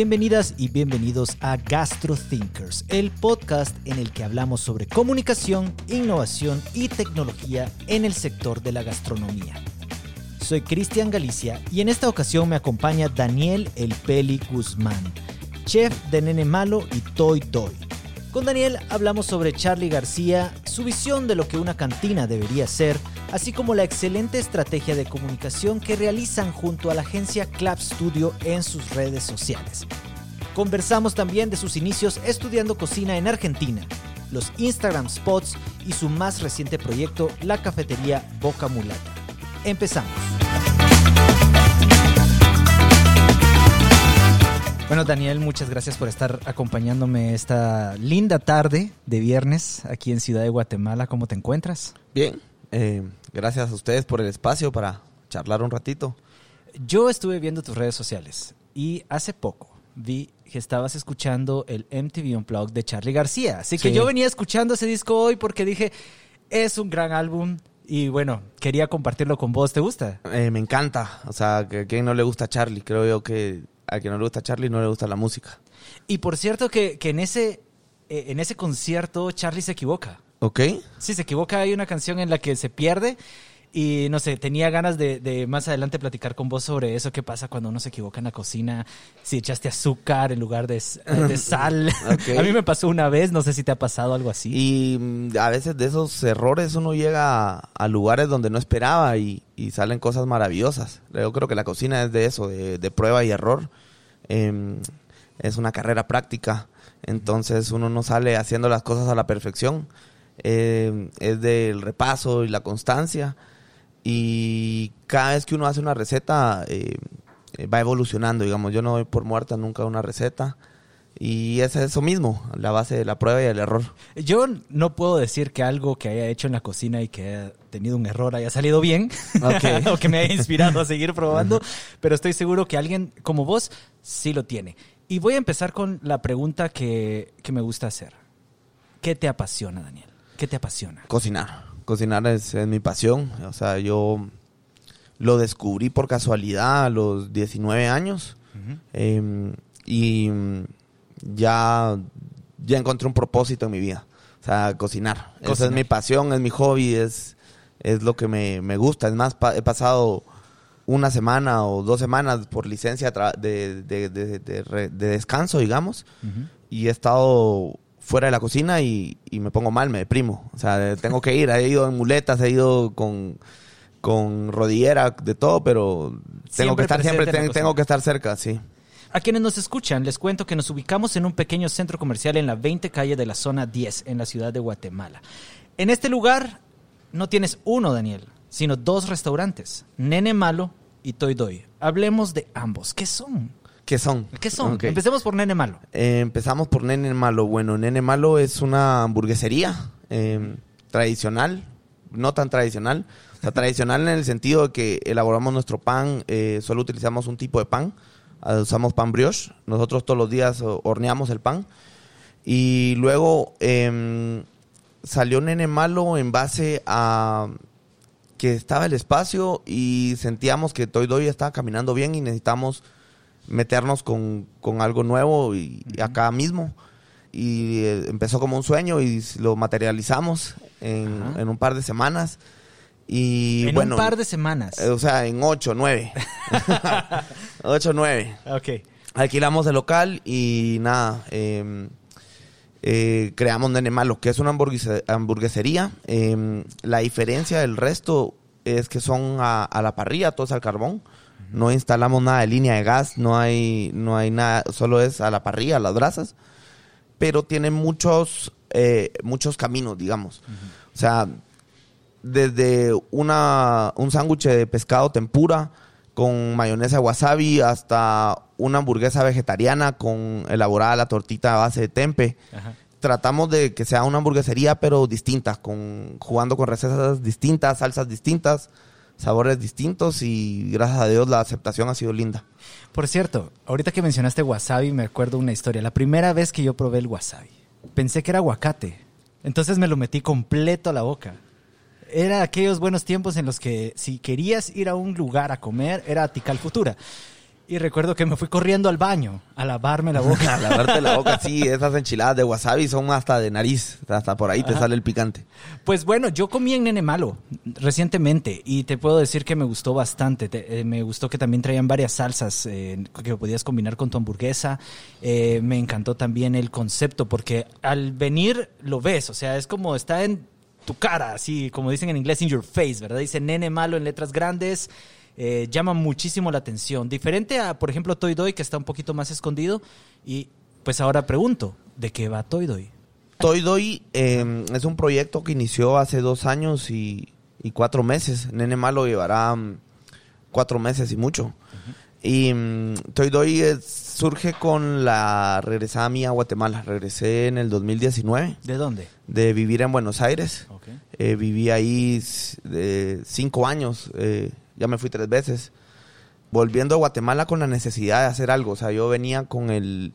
Bienvenidas y bienvenidos a Gastro Thinkers, el podcast en el que hablamos sobre comunicación, innovación y tecnología en el sector de la gastronomía. Soy Cristian Galicia y en esta ocasión me acompaña Daniel El Peli Guzmán, chef de Nene Malo y Toy Toy. Con Daniel hablamos sobre Charlie García, su visión de lo que una cantina debería ser, así como la excelente estrategia de comunicación que realizan junto a la agencia Club Studio en sus redes sociales. Conversamos también de sus inicios estudiando cocina en Argentina, los Instagram spots y su más reciente proyecto, la cafetería Boca Mulata. Empezamos. Bueno, Daniel, muchas gracias por estar acompañándome esta linda tarde de viernes aquí en Ciudad de Guatemala. ¿Cómo te encuentras? Bien, eh, gracias a ustedes por el espacio para charlar un ratito. Yo estuve viendo tus redes sociales y hace poco vi que estabas escuchando el MTV Unplugged de Charlie García. Así que Sí. yo venía escuchando ese disco hoy porque dije, es un gran álbum y bueno, quería compartirlo con vos. ¿Te gusta? Eh, me encanta, o sea, que a quien no le gusta Charlie, creo yo que a quien no le gusta Charlie no le gusta la música. Y por cierto que, que en, ese, eh, en ese concierto Charlie se equivoca. ¿Ok? Sí, se equivoca. Hay una canción en la que se pierde y no sé, tenía ganas de, de más adelante platicar con vos sobre eso. ¿Qué pasa cuando uno se equivoca en la cocina? Si echaste azúcar en lugar de, de sal. A mí me pasó una vez, no sé si te ha pasado algo así. Y mm, a veces de esos errores uno llega a, a lugares donde no esperaba y, y salen cosas maravillosas. Yo creo que la cocina es de eso, de, de prueba y error. Em, es una carrera práctica, entonces uno no sale haciendo las cosas a la perfección. Em, es del repaso y la constancia. Y cada vez que uno hace una receta, eh, va evolucionando, digamos. Yo no doy por muerta nunca una receta. Y es eso mismo, la base de la prueba y el error. Yo no puedo decir que algo que haya hecho en la cocina y que haya tenido un error haya salido bien Ok. o que me haya inspirado a seguir probando, pero estoy seguro que alguien como vos sí lo tiene. Y voy a empezar con la pregunta que, que me gusta hacer. ¿Qué te apasiona, Daniel? ¿Qué te apasiona? Cocinar. Cocinar es, es mi pasión. O sea, yo lo descubrí por casualidad a los 19 años. Eh, y ya, ya encontré un propósito en mi vida. O sea, cocinar. Esa Cocinar. es mi pasión, es mi hobby, es, es lo que me, me gusta. Es más, pa- he pasado una semana o dos semanas por licencia de, de- de- de re- de descanso, digamos y he estado fuera de la cocina y, y me pongo mal, me deprimo. O sea, tengo que ir, he ido en muletas, he ido con, con rodillera, de todo, pero tengo Siempre que estar siempre, ten- tengo que estar cerca, sí. A quienes nos escuchan, les cuento que nos ubicamos en un pequeño centro comercial en la 20 calle de la zona 10, en la ciudad de Guatemala. En este lugar no tienes uno, Daniel, sino dos restaurantes, Nene Malo y Toy Doy. Hablemos de ambos. ¿Qué son? ¿Qué son? ¿Qué son? Empecemos por Nene Malo. Eh, empezamos por Nene Malo. Bueno, Nene Malo es una hamburguesería eh, tradicional, no tan tradicional. O sea, tradicional en el sentido de que elaboramos nuestro pan, eh, solo utilizamos un tipo de pan, ah, usamos pan brioche. Nosotros todos los días oh, horneamos el pan. Y luego em, salió Nene Malo en base a que estaba el espacio y sentíamos que Toy Doy estaba caminando bien y necesitamos meternos con, con algo nuevo y, acá mismo. Y eh, empezó como un sueño y lo materializamos en, en un par de semanas. Y en bueno, un par de semanas. eh, o sea, en ocho, nueve. ocho, nueve. ok. Alquilamos el local y nada, eh, eh, creamos Nene Malo, que es una hamburguese- hamburguesería. Eh, la diferencia del resto es que son a, a la parrilla, todo es al carbón. No instalamos nada de línea de gas, no hay, no hay nada, solo es a la parrilla, a las brasas. Pero tiene muchos, eh, muchos caminos, digamos. O sea, desde una, un sándwich de pescado tempura con mayonesa wasabi hasta una hamburguesa vegetariana con elaborada la tortita a base de tempe. Ajá. Tratamos de que sea una hamburguesería pero distinta, con, jugando con recetas distintas, salsas distintas, sabores distintos y gracias a Dios la aceptación ha sido linda. Por cierto, ahorita que mencionaste wasabi, me acuerdo una historia. La primera vez que yo probé el wasabi, pensé que era aguacate. Entonces me lo metí completo a la boca. Era aquellos buenos tiempos en los que si querías ir a un lugar a comer, era Tical Futura. Y recuerdo que me fui corriendo al baño a lavarme la boca. a lavarte la boca, sí, esas enchiladas de wasabi son hasta de nariz, hasta por ahí te sale el picante. Pues bueno, yo comí en Nene Malo recientemente y te puedo decir que me gustó bastante. Te- eh, me gustó que también traían varias salsas eh, que podías combinar con tu hamburguesa. Eh, me encantó también el concepto porque al venir lo ves, o sea, es como está en tu cara, así como dicen en inglés, in your face, ¿verdad? Dice Nene Malo en letras grandes. Eh, llama muchísimo la atención. Diferente a, por ejemplo, Toy Doy, que está un poquito más escondido. Y pues ahora pregunto, ¿de qué va Toy Doy? Toy Doy eh, es un proyecto que inició hace dos años y, y cuatro meses. Nene Malo llevará mm, cuatro meses y mucho. Y mm, Toy Doy es- surge con la regresada mía a Guatemala. Regresé en el 2019 ¿De dónde? de vivir en Buenos Aires. Ok. Eh, viví ahí de cinco años, eh, ya me fui tres veces. Volviendo a Guatemala con la necesidad de hacer algo, o sea, yo venía con el,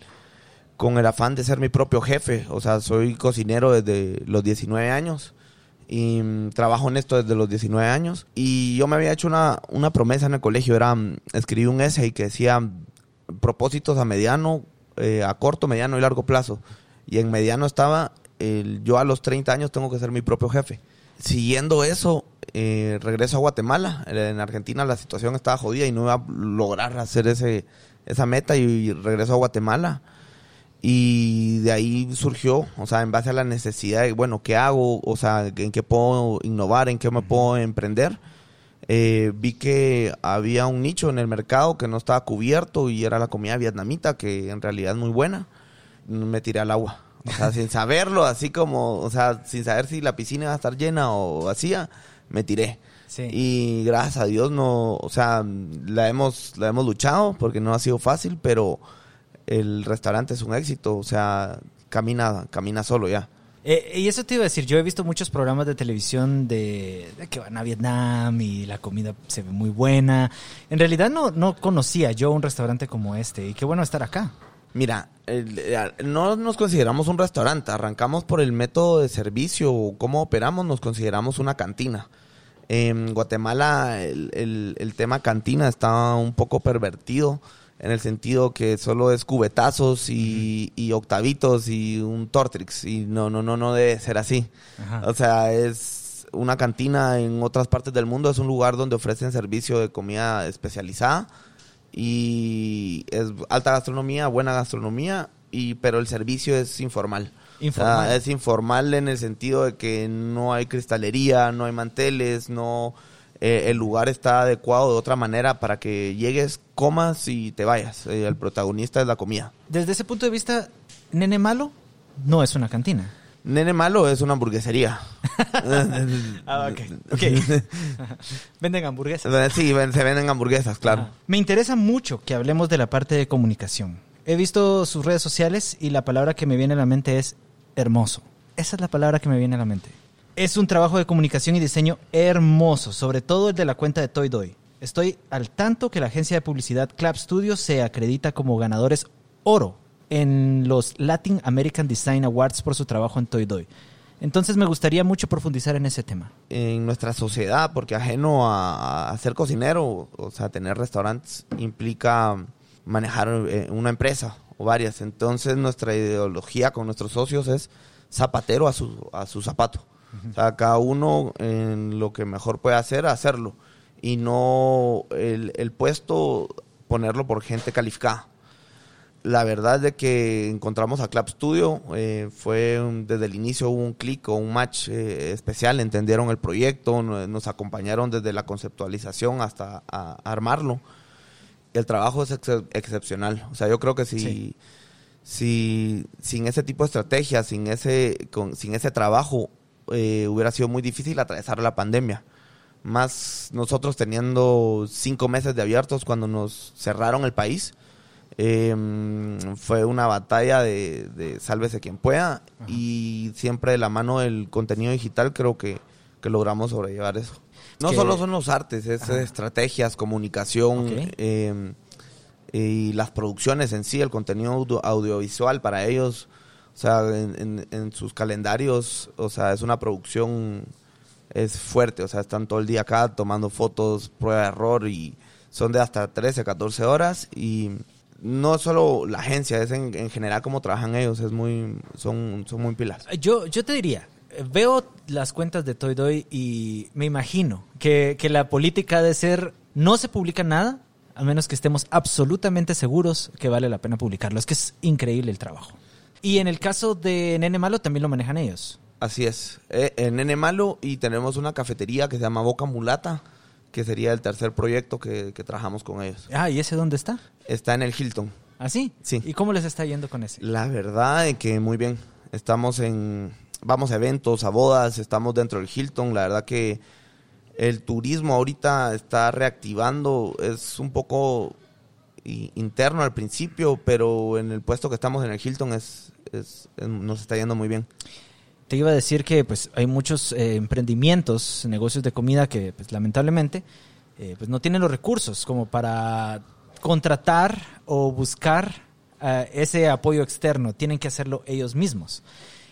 con el afán de ser mi propio jefe, o sea, soy cocinero desde los 19 años y mm, trabajo en esto desde los 19 años y yo me había hecho una, una promesa en el colegio, era mm, escribí un essay que decía mm, propósitos a mediano, eh, a corto, mediano y largo plazo. Y en mediano estaba, el, yo a los 30 años tengo que ser mi propio jefe. Siguiendo eso, eh, regreso a Guatemala. En Argentina la situación estaba jodida y no iba a lograr hacer ese, esa meta y regreso a Guatemala. Y de ahí surgió, o sea, en base a la necesidad de, bueno, ¿qué hago? O sea, ¿en qué puedo innovar? ¿En qué me puedo emprender? Eh, vi que había un nicho en el mercado que no estaba cubierto y era la comida vietnamita, que en realidad es muy buena. Me tiré al agua. O sea, sin saberlo, así como, o sea, sin saber si la piscina iba a estar llena o vacía, me tiré. Sí. Y gracias a Dios no, o sea, la hemos, la hemos luchado porque no ha sido fácil, pero el restaurante es un éxito, o sea, camina, camina solo ya. Eh, y eso te iba a decir, yo he visto muchos programas de televisión de, de que van a Vietnam y la comida se ve muy buena. En realidad no, no conocía yo un restaurante como este y qué bueno estar acá. Mira, eh, no nos consideramos un restaurante, arrancamos por el método de servicio, o cómo operamos, nos consideramos una cantina. En Guatemala el, el- el tema cantina está un poco pervertido en el sentido que solo es cubetazos y, y octavitos y un tortrix y no, no, no, no debe ser así. Ajá. O sea, es una cantina en otras partes del mundo, es un lugar donde ofrecen servicio de comida especializada y es alta gastronomía, buena gastronomía, y pero el servicio es informal. Informal. O sea, es informal en el sentido de que no hay cristalería, no hay manteles, no eh, el lugar está adecuado de otra manera para que llegues, comas y te vayas. Eh, el protagonista es la comida. Desde ese punto de vista, Nene Malo no es una cantina. Nene Malo es una hamburguesería. Ah, ok. Venden hamburguesas. sí, se venden hamburguesas, claro. Me interesa mucho que hablemos de la parte de comunicación. He visto sus redes sociales y la palabra que me viene a la mente es hermoso. Esa es la palabra que me viene a la mente. Es un trabajo de comunicación y diseño hermoso, sobre todo el de la cuenta de Toy Doy. Estoy al tanto que la agencia de publicidad Clap Studios se acredita como ganadores oro en los Latin American Design Awards por su trabajo en Toy Doy. Entonces me gustaría mucho profundizar en ese tema. en nuestra sociedad, porque ajeno a, a ser cocinero, o sea, tener restaurantes implica manejar eh, una empresa o varias. Entonces, nuestra ideología con nuestros socios es zapatero a su, a su zapato. O sea, cada uno en lo que mejor puede hacer, hacerlo. Y no el, el puesto ponerlo por gente calificada la verdad de que encontramos a Club Studio, eh, fue un- desde el inicio hubo un clic o un match eh, especial, entendieron el proyecto, no- nos acompañaron desde la conceptualización hasta a- armarlo. El trabajo es ex- excepcional. O sea, yo creo que si, Sí. si sin ese tipo de estrategia, sin ese, con- sin ese trabajo, eh, hubiera sido muy difícil atravesar la pandemia. Más nosotros teniendo cinco meses de abiertos cuando nos cerraron el país. Eh, fue una batalla de, de sálvese quien pueda y siempre de la mano del contenido digital creo que, que logramos sobrellevar eso. No Que- solo son los artes, es Ajá. estrategias, comunicación eh, y las producciones en sí, el contenido audio- audiovisual para ellos, o sea, en, en- en sus calendarios, o sea, es una producción, es fuerte, o sea, están todo el día acá tomando fotos, prueba de error y son de hasta 13, 14 horas y no solo la agencia, es en, en general cómo trabajan ellos, es muy, son, son muy pilas. Yo, yo te diría, veo las cuentas de Toy Doy y me imagino que, que la política de ser no se publica nada a menos que estemos absolutamente seguros que vale la pena publicarlo. Es que es increíble el trabajo. Y en el caso de Nene Malo también lo manejan ellos. Así es, eh, en Nene Malo y tenemos una cafetería que se llama Boca Mulata, que sería el tercer proyecto que, que trabajamos con ellos. Ah, ¿y ese dónde está? Está en el Hilton. ¿Ah, sí? Sí. ¿Y cómo les está yendo con ese? La verdad es que muy bien. Estamos en, vamos a eventos, a bodas, estamos dentro del Hilton. La verdad que el turismo ahorita está reactivando. Es un poco interno al principio, pero en el puesto que estamos en el Hilton es, es- es- nos está yendo muy bien. Te iba a decir que pues hay muchos eh, emprendimientos, negocios de comida que pues lamentablemente eh, pues no tienen los recursos como para contratar o buscar eh, ese apoyo externo, tienen que hacerlo ellos mismos.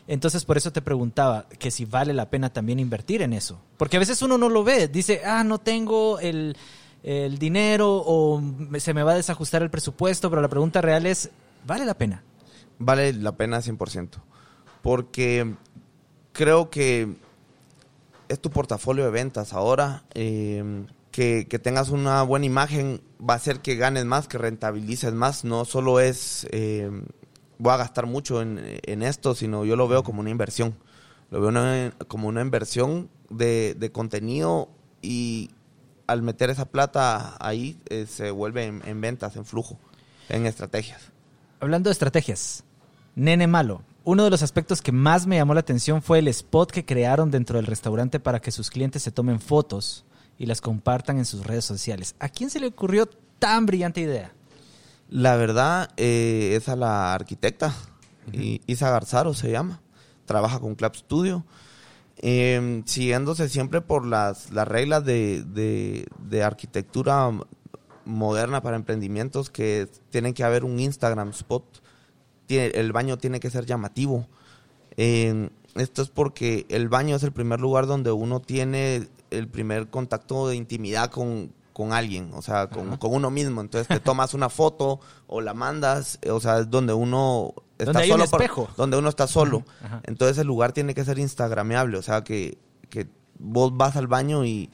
Entonces por eso te preguntaba que si vale la pena también invertir en eso, porque a veces uno no lo ve, dice, ah, no tengo el, el dinero o se me va a desajustar el presupuesto, pero la pregunta real es, ¿vale la pena? Vale la pena 100%. Porque creo que es tu portafolio de ventas ahora. eh, que tengas una buena imagen va a hacer que ganes más, que rentabilices más. No solo es eh, voy a gastar mucho en, en esto, sino yo lo veo como una inversión. Lo veo como una inversión de, de contenido y al meter esa plata ahí eh, se vuelve en ventas, en flujo, en estrategias. Hablando de estrategias, Nene Malo. Uno de los aspectos que más me llamó la atención fue el spot que crearon dentro del restaurante para que sus clientes se tomen fotos y las compartan en sus redes sociales. ¿A quién se le ocurrió tan brillante idea? La verdad eh, es a la arquitecta, Isa Garzaro se llama, trabaja con Club Studio, eh, siguiéndose siempre por las, las reglas de, de- de arquitectura moderna para emprendimientos que tienen que haber un Instagram spot, tiene, el baño tiene que ser llamativo. Eh, esto es porque el baño es el primer lugar donde uno tiene el primer contacto de intimidad con, con alguien, o sea, con, con uno mismo. Entonces te tomas una foto o la mandas, eh, o sea, es donde uno está Donde hay un solo. por- espejo. donde uno está solo. Ajá. Entonces el lugar tiene que ser instagrameable, o sea, que, que vos vas al baño y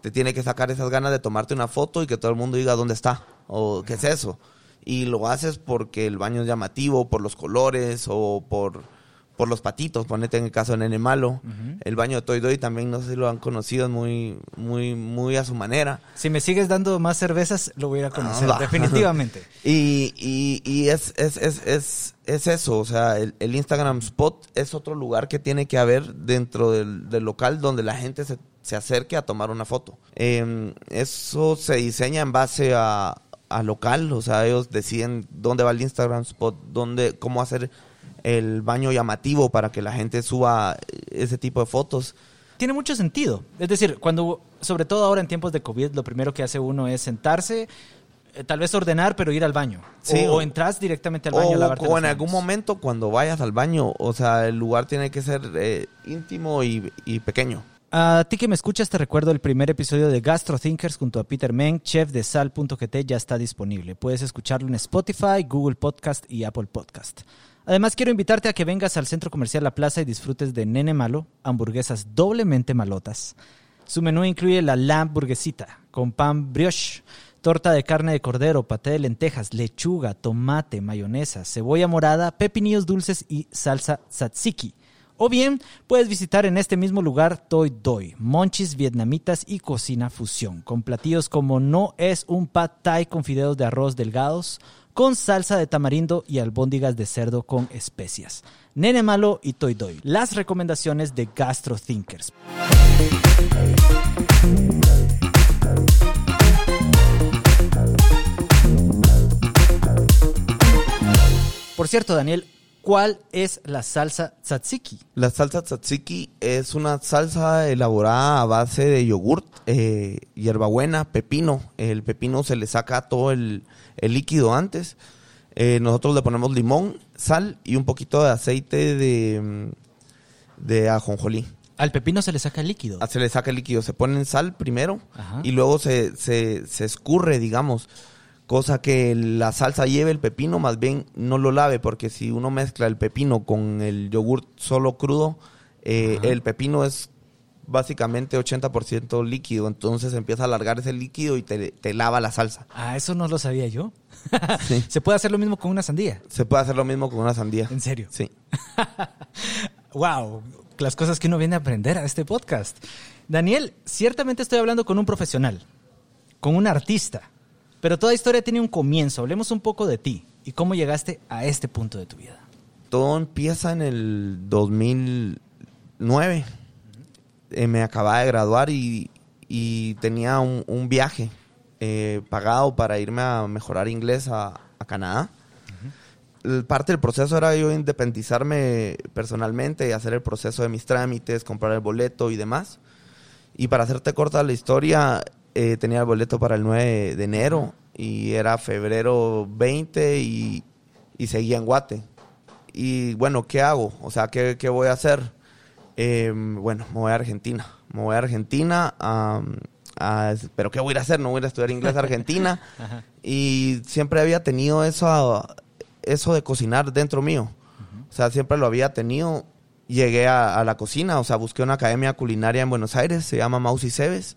te tiene que sacar esas ganas de tomarte una foto y que todo el mundo diga dónde está o qué es eso. Y lo haces porque el baño es llamativo, por los colores o por, por los patitos, ponete en el caso de Nene Malo. El baño de Toy Doy también, no sé si lo han conocido, es muy, muy, muy a su manera. Si me sigues dando más cervezas, lo voy a ir a conocer, Ah, va. definitivamente. Y, y, y es, es, es, es, es eso, o sea, el, el Instagram Spot es otro lugar que tiene que haber dentro del, del local donde la gente se, se acerque a tomar una foto. Eh, eso se diseña en base a, a local, o sea, ellos deciden dónde va el Instagram Spot, dónde, cómo hacer el baño llamativo para que la gente suba ese tipo de fotos. Tiene mucho sentido. Es decir, cuando, sobre todo ahora en tiempos de COVID, lo primero que hace uno es sentarse, eh, tal vez ordenar, pero ir al baño. Sí, o, o- entras directamente al baño a O, lavarte o en algún momento cuando vayas al baño, o sea, el lugar tiene que ser eh, íntimo y, y pequeño. A ti que me escuchas, te recuerdo el primer episodio de Gastro Thinkers junto a Peter Meng, chef de sal.gt, ya está disponible. Puedes escucharlo en Spotify, Google Podcast y Apple Podcast. Además, quiero invitarte a que vengas al Centro Comercial La Plaza y disfrutes de Nene Malo, hamburguesas doblemente malotas. Su menú incluye la lamb burguesita con pan brioche, torta de carne de cordero, paté de lentejas, lechuga, tomate, mayonesa, cebolla morada, pepinillos dulces y salsa tzatziki. O bien puedes visitar en este mismo lugar Toy Doi, monchis vietnamitas y cocina fusión, con platillos como no es un pad thai con fideos de arroz delgados, con salsa de tamarindo y albóndigas de cerdo con especias. Nene Malo y Toy Doi, las recomendaciones de Gastro Thinkers. Por cierto, Daniel, ¿cuál es la salsa tzatziki? La salsa tzatziki es una salsa elaborada a base de yogurt, eh, hierbabuena, pepino. El pepino se le saca todo el, el líquido antes. Eh, nosotros le ponemos limón, sal y un poquito de aceite de, mm, de ajonjolí. Al pepino se le saca el líquido. Ah, Se le saca el líquido, se pone en sal primero Ajá. y luego se, se, se escurre, digamos, cosa que la salsa lleve el pepino, más bien no lo lave, porque si uno mezcla el pepino con el yogurt solo crudo, eh, el pepino es básicamente 80% líquido, entonces empieza a alargar ese líquido y te, te lava la salsa. Ah, eso no lo sabía yo. Sí. Se puede hacer lo mismo con una sandía. Se puede hacer lo mismo con una sandía. En serio. Sí. Wow, las cosas que uno viene a aprender a este podcast. Daniel, ciertamente estoy hablando con un profesional, con un artista, pero toda historia tiene un comienzo. Hablemos un poco de ti y cómo llegaste a este punto de tu vida. Todo empieza en el 2009. Eh, me acababa de graduar y, y tenía un, un viaje eh, pagado para irme a mejorar inglés a, a Canadá. Parte del proceso era yo independizarme personalmente, hacer el proceso de mis trámites, comprar el boleto y demás. Y para hacerte corta la historia, eh, tenía el boleto para el 9 de enero y era febrero 20 y, y seguía en Guate. Y bueno, ¿qué hago? O sea, ¿qué, qué voy a hacer? Eh, bueno, me voy a Argentina. Me voy a Argentina. a- pero ¿qué voy a ir a hacer? No voy a ir a estudiar inglés a Argentina. Y siempre había tenido eso, eso de cocinar dentro mío. O sea, siempre lo había tenido. Llegué a, a la cocina, o sea, busqué una academia culinaria en Buenos Aires, se llama Maus y Cebes.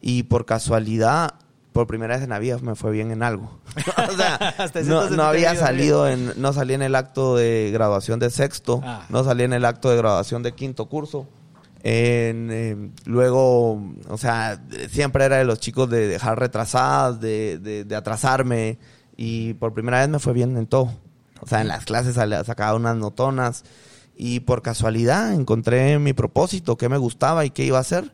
Y por casualidad, por primera vez en la vida me fue bien en algo. o sea, no, no había había ido salido en, no salí en el acto de graduación de sexto, Ah. no salí en el acto de graduación de quinto curso. En, eh, luego, o sea, siempre era de los chicos de dejar retrasadas, de, de- de atrasarme. Y por primera vez me fue bien en todo. O sea, en las clases sacaba unas notonas. Y por casualidad encontré mi propósito, qué me gustaba y qué iba a hacer.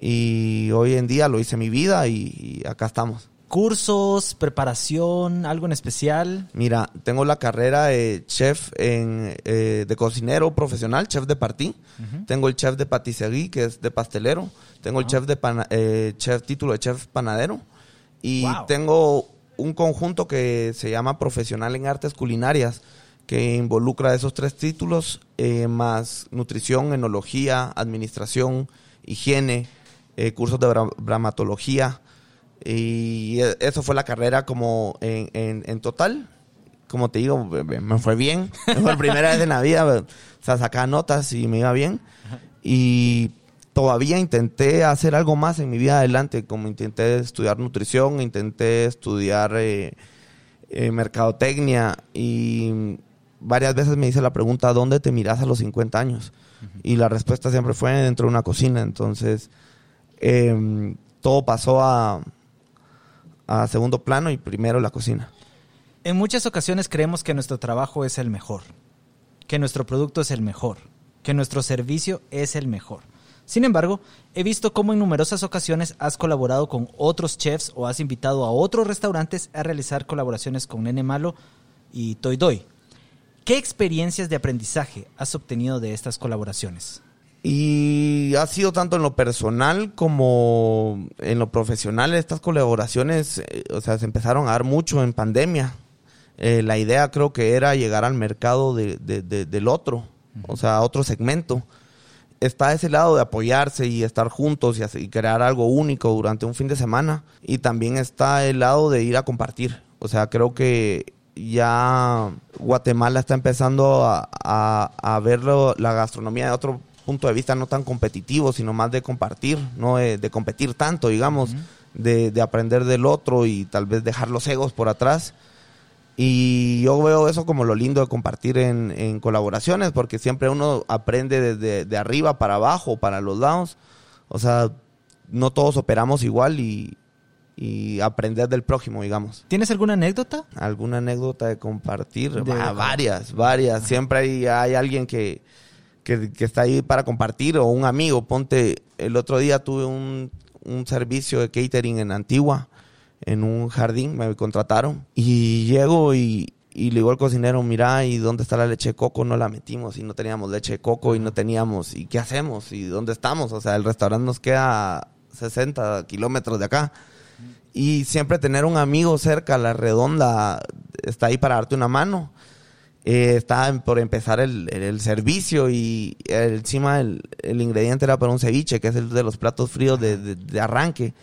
Y hoy en día lo hice mi vida y, y acá estamos. Cursos, preparación, algo en especial. Mira, tengo la carrera de chef en, eh, de cocinero profesional, chef de partí. Tengo el chef de patisserie, que es de pastelero. Tengo el chef de pana- eh, chef, título de chef panadero. Y Wow. tengo un conjunto que se llama Profesional en Artes Culinarias, que involucra esos tres títulos, eh, más nutrición, enología, administración, higiene, eh, cursos de bra- dramatología. Y e- eso fue la carrera como en, en- en total. Como te digo, me- fue bien. Fue la primera vez en la vida. O sea, sacaba notas y me iba bien. Y todavía intenté hacer algo más en mi vida adelante. Como intenté estudiar nutrición, intenté estudiar eh, eh, mercadotecnia. Y varias veces me hice la pregunta, ¿dónde te miras a los 50 años? Y la respuesta siempre fue dentro de una cocina. Entonces, em, todo pasó a, a segundo plano y primero la cocina. En muchas ocasiones creemos que nuestro trabajo es el mejor, que nuestro producto es el mejor, que nuestro servicio es el mejor. Sin embargo, he visto cómo en numerosas ocasiones has colaborado con otros chefs o has invitado a otros restaurantes a realizar colaboraciones con Nene Malo y Toy Doy. ¿Qué experiencias de aprendizaje has obtenido de estas colaboraciones? Y ha sido tanto en lo personal como en lo profesional. Estas colaboraciones, eh, o sea, se empezaron a dar mucho en pandemia. Eh, la idea creo que era llegar al mercado de- de- de- del otro, o sea, a otro segmento. Está ese lado de apoyarse y estar juntos y, y crear algo único durante un fin de semana. Y también está el lado de ir a compartir. O sea, creo que ya Guatemala está empezando a, a, ver la gastronomía de otro punto de vista, no tan competitivo, sino más de compartir, no de, de competir tanto, digamos, de, de aprender del otro y tal vez dejar los egos por atrás. Y yo veo eso como lo lindo de compartir en, en colaboraciones, porque siempre uno aprende desde de arriba para abajo, para los lados. O sea, no todos operamos igual y, y aprender del prójimo, digamos. ¿Tienes alguna anécdota? ¿Alguna anécdota de compartir? De- Ah, varias, varias. Siempre hay, hay alguien que, que, está ahí para compartir o un amigo. Ponte, el otro día tuve un, un servicio de catering en Antigua, en un jardín, me contrataron. Y llego y, y le digo al cocinero, mira, ¿y dónde está la leche de coco? No la metimos y no teníamos leche de coco y no teníamos, ¿y qué hacemos? ¿Y dónde estamos? O sea, el restaurante nos queda a 60 kilómetros de acá. Y siempre tener un amigo cerca, la redonda, está ahí para darte una mano. Eh, estaba por empezar el, el- el servicio y encima el, el ingrediente era para un ceviche, que es el de los platos fríos de, de- de arranque.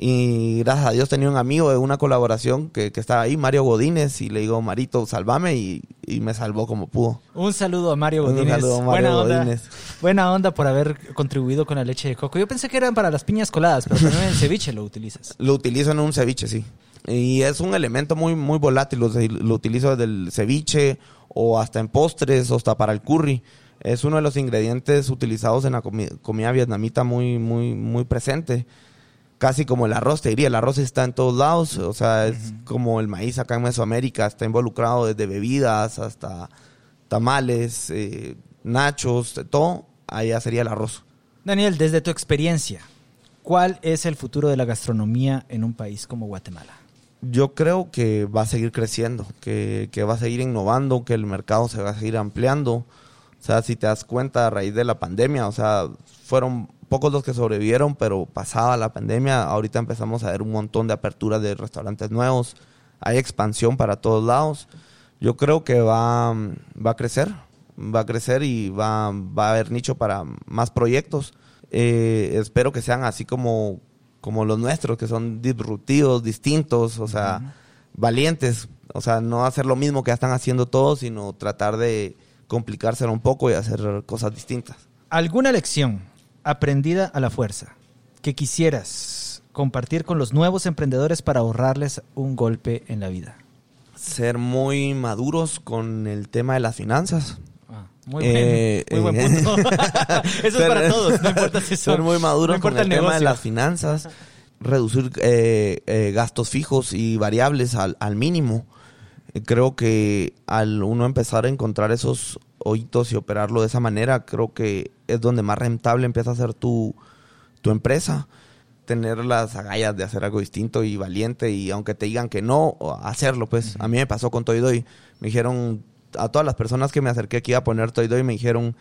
Y gracias a Dios tenía un amigo de una colaboración que, que estaba ahí, Mario Godínez, y le digo, Marito, salvame, y, y me salvó como pudo. Un saludo a Mario Un Godínez. saludo a Mario buena onda. Godínez. Buena onda por haber contribuido con la leche de coco. Yo pensé que eran para las piñas coladas, pero también en el ceviche lo utilizas. Lo utilizo en un ceviche, sí. Y es un elemento muy, muy volátil. Lo, lo utilizo desde el ceviche o hasta en postres o hasta para el curry. Es uno de los ingredientes utilizados en la comi- comida vietnamita muy, muy, muy presente. Casi como el arroz, te diría. El arroz está en todos lados. O sea, es como el maíz acá en Mesoamérica. Está involucrado desde bebidas hasta tamales, eh, nachos, todo. Allá sería el arroz. Daniel, desde tu experiencia, ¿cuál es el futuro de la gastronomía en un país como Guatemala? Yo creo que va a seguir creciendo, que, que va a seguir innovando, que el mercado se va a seguir ampliando. O sea, si te das cuenta a raíz de la pandemia, o sea, fueron pocos los que sobrevivieron, pero pasada la pandemia, ahorita empezamos a ver un montón de aperturas de restaurantes nuevos, hay expansión para todos lados. Yo creo que va, va a crecer, va a crecer y va, va a haber nicho para más proyectos. Eh, espero que sean así como, como los nuestros, que son disruptivos, distintos, o sea, valientes. O sea, no hacer lo mismo que ya están haciendo todos, sino tratar de complicárselo un poco y hacer cosas distintas. ¿Alguna lección aprendida a la fuerza que quisieras compartir con los nuevos emprendedores para ahorrarles un golpe en la vida? Ser muy maduros con el tema de las finanzas. Muy Eh, buen, muy buen eh, punto. Eso es para todos, no importa si son, Ser muy maduros no importa con el, tema de las finanzas. Reducir eh, eh, gastos fijos y variables al, al mínimo. Creo que al uno empezar a encontrar esos hoyitos y operarlo de esa manera, creo que es donde más rentable empieza a ser tu, tu empresa. Tener las agallas de hacer algo distinto y valiente y aunque te digan que no, hacerlo, pues. A mí me pasó con Toy Doy. Me dijeron, a todas las personas que me acerqué aquí a poner Toy Doy, me dijeron,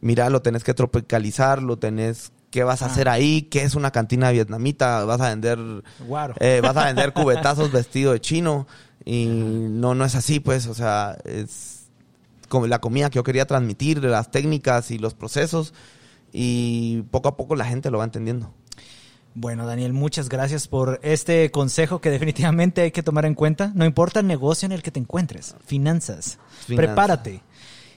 mira, lo tenés que tropicalizar, lo tenés, ¿qué vas a Ah. hacer ahí? ¿Qué es una cantina vietnamita? ¿Vas a vender Guaro. eh, vas a vender cubetazos vestido de chino y no, no es así, pues, o sea, es como la comida que yo quería transmitir, las técnicas y los procesos y poco a poco la gente lo va entendiendo. Bueno, Daniel, muchas gracias por este consejo que definitivamente hay que tomar en cuenta. No importa el negocio en el que te encuentres, finanzas, prepárate.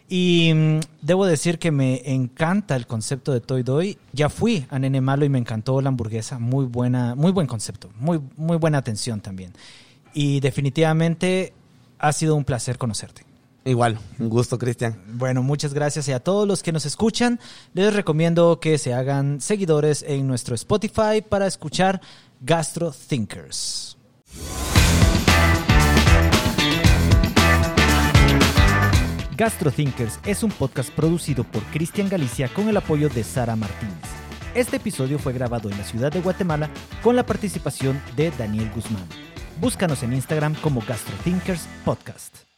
Y mm, debo decir que me encanta el concepto de Toy Doy. Ya fui a Nene Malo y me encantó la hamburguesa. Muy buena, muy buen concepto, muy, muy buena atención también. Y definitivamente ha sido un placer conocerte. Igual, un gusto, Cristian. Bueno, muchas gracias y a todos los que nos escuchan, les recomiendo que se hagan seguidores en nuestro Spotify para escuchar Gastro Thinkers. Gastro Thinkers es un podcast producido por Cristian Galicia con el apoyo de Sara Martínez. Este episodio fue grabado en la ciudad de Guatemala con la participación de Daniel Guzmán. Búscanos en Instagram como Gastro Thinkers Podcast.